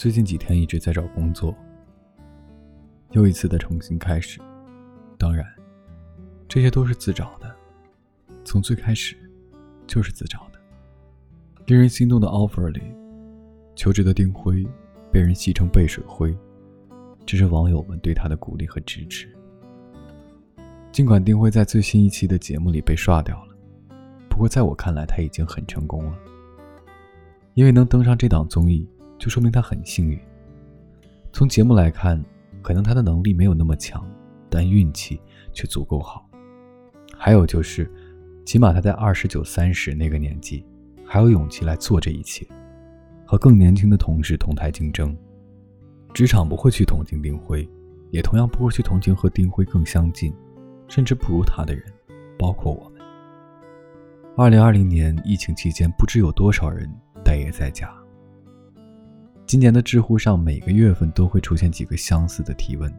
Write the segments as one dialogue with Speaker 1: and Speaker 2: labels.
Speaker 1: 最近几天一直在找工作，又一次的重新开始。当然，这些都是自找的，从最开始就是自找的。令人心动的 offer 里，求职的丁辉被人戏称背水灰，这是网友们对他的鼓励和支持。尽管丁辉在最新一期的节目里被刷掉了，不过在我看来他已经很成功了，因为能登上这档综艺。就说明他很幸运。从节目来看，可能他的能力没有那么强，但运气却足够好。还有就是，起码他在二十九、三十那个年纪，还有勇气来做这一切，和更年轻的同事同台竞争。职场不会去同情丁辉，也同样不会去同情和丁辉更相近，甚至不如他的人，包括我。二零二零年疫情期间，不知有多少人待业在家。今年的知乎上，每个月份都会出现几个相似的提问，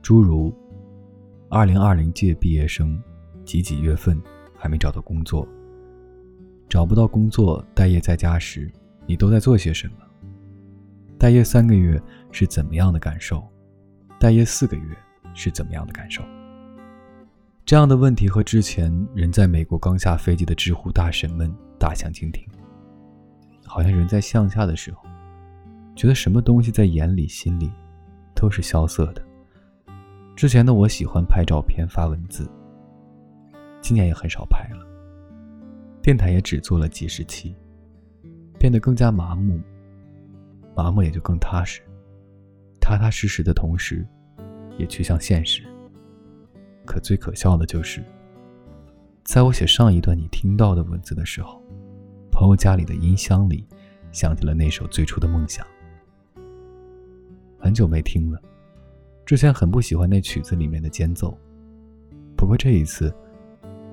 Speaker 1: 诸如“二零二零届毕业生几几月份还没找到工作？找不到工作，待业在家时，你都在做些什么？待业三个月是怎么样的感受？待业四个月是怎么样的感受？”这样的问题和之前人在美国刚下飞机的知乎大神们大相径庭，好像人在向下的时候。觉得什么东西在眼里、心里都是萧瑟的。之前的我喜欢拍照片、发文字，今年也很少拍了。电台也只做了几十期，变得更加麻木，麻木也就更踏实。踏踏实实的同时，也趋向现实。可最可笑的就是，在我写上一段你听到的文字的时候，朋友家里的音箱里响起了那首最初的梦想。很久没听了，之前很不喜欢那曲子里面的间奏，不过这一次，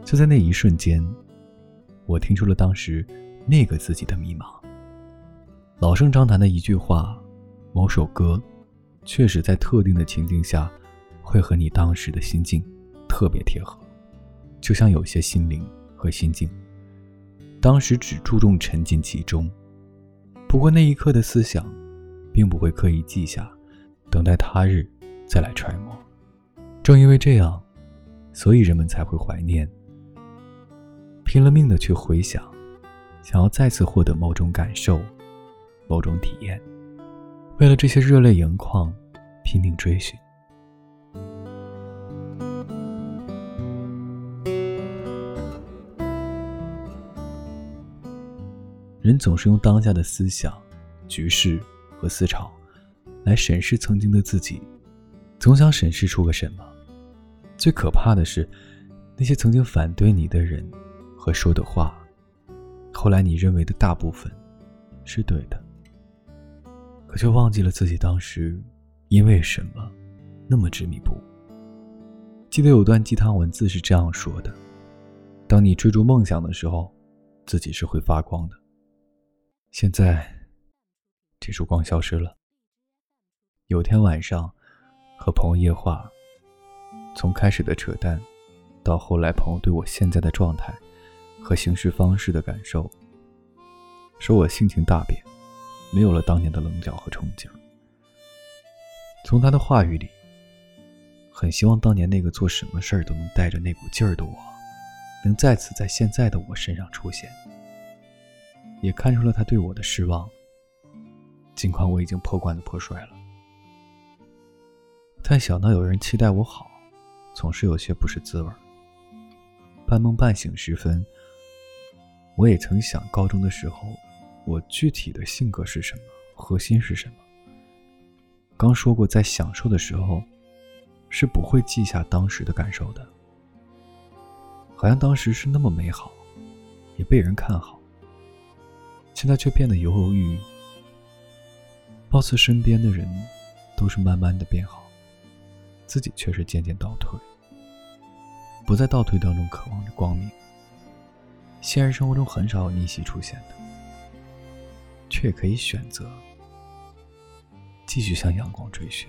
Speaker 1: 就在那一瞬间，我听出了当时那个自己的迷茫。老生常谈的一句话，某首歌，确实在特定的情境下，会和你当时的心境特别贴合，就像有些心灵和心境，当时只注重沉浸其中，不过那一刻的思想，并不会刻意记下。等待他日再来揣摩。正因为这样，所以人们才会怀念，拼了命的去回想，想要再次获得某种感受、某种体验。为了这些热泪盈眶，拼命追寻。人总是用当下的思想、局势和思潮。来审视曾经的自己，总想审视出个什么。最可怕的是，那些曾经反对你的人和说的话，后来你认为的大部分是对的，可却忘记了自己当时因为什么那么执迷不悟。记得有段鸡汤文字是这样说的：“当你追逐梦想的时候，自己是会发光的。现在，这束光消失了。”有天晚上，和朋友夜话，从开始的扯淡，到后来朋友对我现在的状态和行事方式的感受，说我性情大变，没有了当年的棱角和憧憬。从他的话语里，很希望当年那个做什么事儿都能带着那股劲儿的我，能再次在现在的我身上出现。也看出了他对我的失望，尽管我已经破罐子破摔了。但想到有人期待我好，总是有些不是滋味半梦半醒时分，我也曾想，高中的时候，我具体的性格是什么，核心是什么。刚说过，在享受的时候，是不会记下当时的感受的。好像当时是那么美好，也被人看好，现在却变得犹犹豫豫。貌似身边的人都是慢慢的变好。自己却是渐渐倒退，不在倒退当中渴望着光明。现实生活中很少有逆袭出现的，却也可以选择继续向阳光追寻。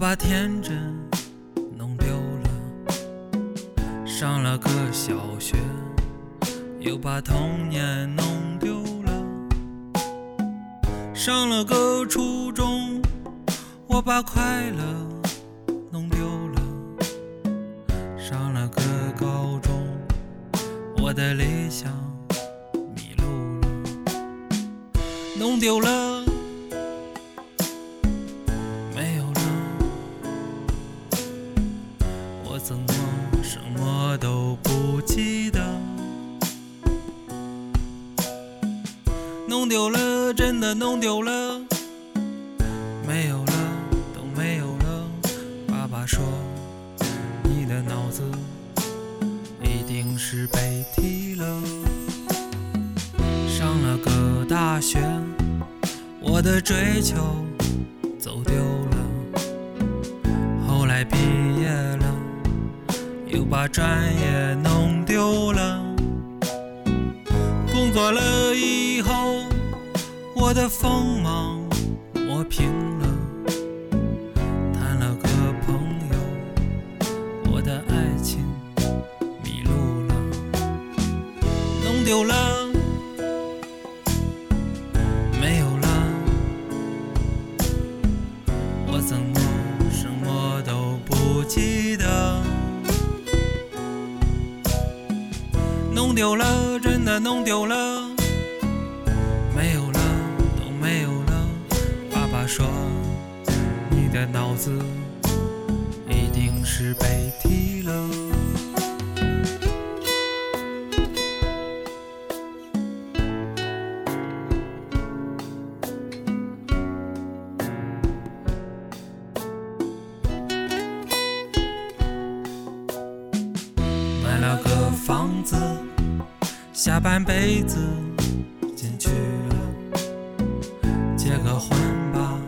Speaker 2: 把天真弄丢了，上了个小学，又把童年弄丢了，上了个初中，我把快乐弄丢了，上了个高中，我的理想迷路了，弄丢了。怎么什么都不记得？弄丢了，真的弄丢了，没有了，都没有了。爸爸说，你的脑子一定是被踢了。上了个大学，我的追求。把专业弄丢了。工作了以后，我的锋芒磨平了，谈了个朋友，我的爱情迷路了，弄丢了。没有了。我怎么丢了，真的弄丢了，没有了，都没有了。爸爸说，你的脑子一定是被踢了。买了个房子，下半辈子进去了，结个婚吧，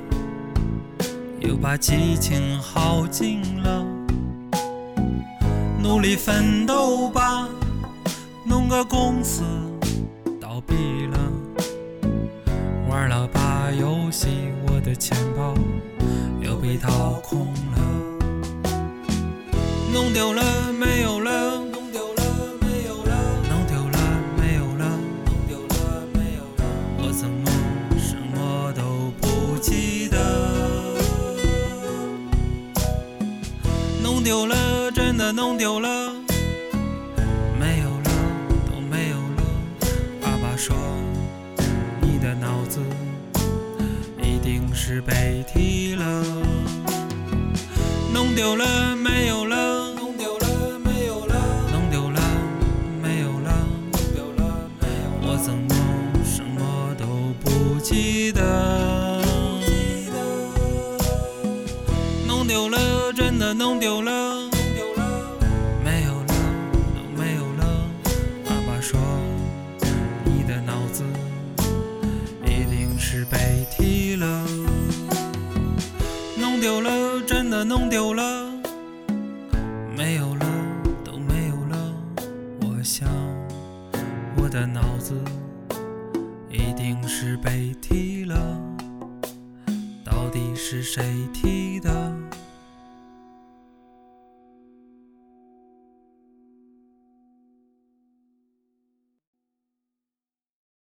Speaker 2: 又把激情耗尽了，努力奋斗吧，弄个公司倒闭了，玩了把游戏，我的钱包又被掏空了。弄丢了，没有弄丢了，没有了，都没有了。爸爸说，你的脑子一定是被踢了。弄丢了，没有了，弄丢了，没有了，都没有了。我想，我的脑子一定是被踢了，到底是谁踢的